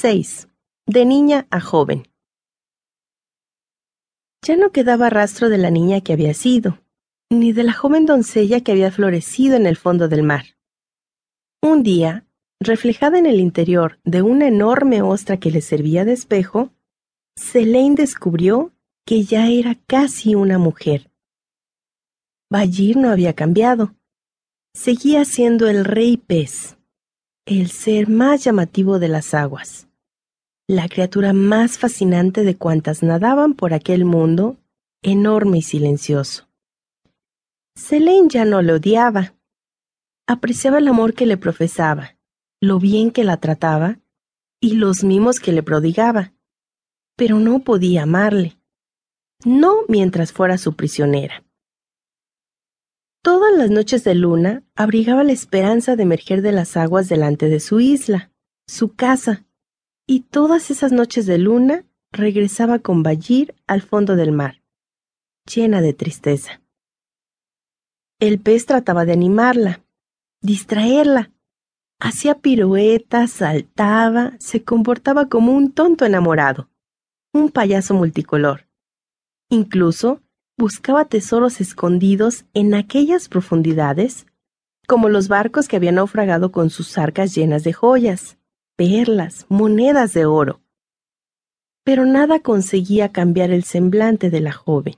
6. De niña a joven. Ya no quedaba rastro de la niña que había sido, ni de la joven doncella que había florecido en el fondo del mar. Un día, reflejada en el interior de una enorme ostra que le servía de espejo, Selene descubrió que ya era casi una mujer. Bayir no había cambiado. Seguía siendo el rey pez, el ser más llamativo de las aguas, la criatura más fascinante de cuantas nadaban por aquel mundo enorme y silencioso. Selene ya no le odiaba. Apreciaba el amor que le profesaba, lo bien que la trataba y los mimos que le prodigaba, pero no podía amarle, no mientras fuera su prisionera. Todas las noches de luna abrigaba la esperanza de emerger de las aguas delante de su isla, su casa, y todas esas noches de luna regresaba con Bayir al fondo del mar, llena de tristeza. El pez trataba de animarla, distraerla. Hacía piruetas, saltaba, se comportaba como un tonto enamorado, un payaso multicolor. Incluso buscaba tesoros escondidos en aquellas profundidades, como los barcos que habían naufragado con sus arcas llenas de joyas, perlas, monedas de oro. Pero nada conseguía cambiar el semblante de la joven.